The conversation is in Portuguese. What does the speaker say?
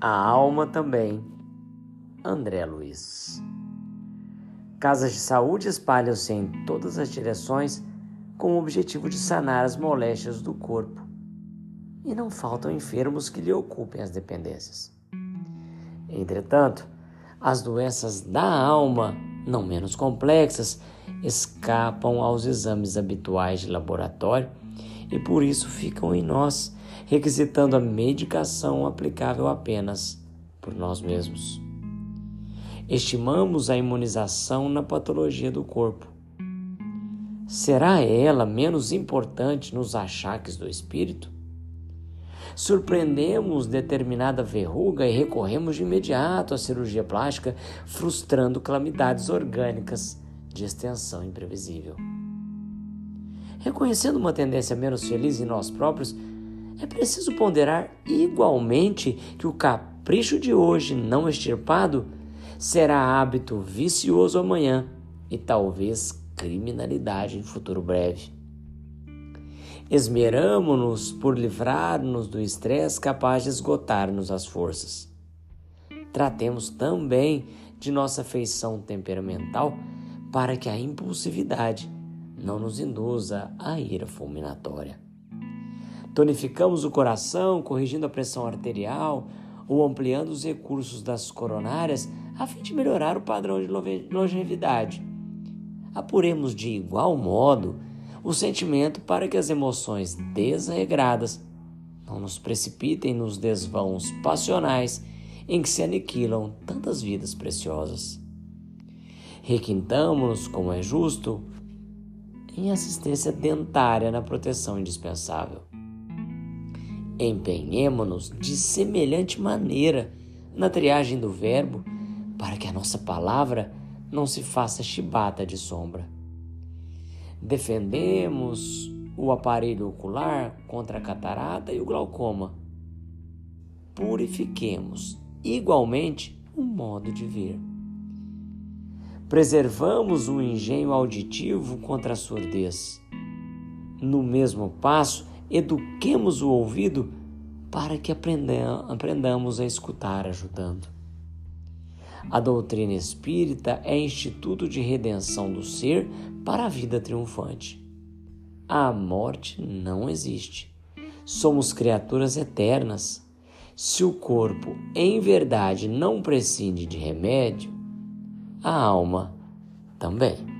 a alma também. André Luiz. Casas de saúde espalham-se em todas as direções com o objetivo de sanar as moléstias do corpo. E não faltam enfermos que lhe ocupem as dependências. Entretanto, as doenças da alma, não menos complexas, escapam aos exames habituais de laboratório e por isso ficam em nós, requisitando a medicação aplicável apenas por nós mesmos. Estimamos a imunização na patologia do corpo. Será ela menos importante nos achaques do espírito? Surpreendemos determinada verruga e recorremos de imediato à cirurgia plástica, frustrando calamidades orgânicas de extensão imprevisível. Reconhecendo uma tendência menos feliz em nós próprios, é preciso ponderar igualmente que o capricho de hoje não extirpado será hábito vicioso amanhã e talvez criminalidade em futuro breve. Esmeramo-nos por livrar-nos do estresse capaz de esgotar-nos as forças. Tratemos também de nossa feição temperamental para que a impulsividade não nos induza à ira fulminatória. Tonificamos o coração, corrigindo a pressão arterial ou ampliando os recursos das coronárias a fim de melhorar o padrão de longevidade. Apuremos de igual modo o sentimento para que as emoções desregradas não nos precipitem nos desvãos passionais em que se aniquilam tantas vidas preciosas. Requintamos-nos, como é justo, em assistência dentária na proteção indispensável. Empenhemo-nos de semelhante maneira na triagem do verbo para que a nossa palavra não se faça chibata de sombra. Defendemos o aparelho ocular contra a catarata e o glaucoma. Purifiquemos igualmente o modo de ver. Preservamos o engenho auditivo contra a surdez. No mesmo passo, eduquemos o ouvido para que aprendamos a escutar ajudando. A doutrina espírita é instituto de redenção do ser para a vida triunfante. A morte não existe. Somos criaturas eternas. Se o corpo, em verdade, não prescinde de remédio, a alma também.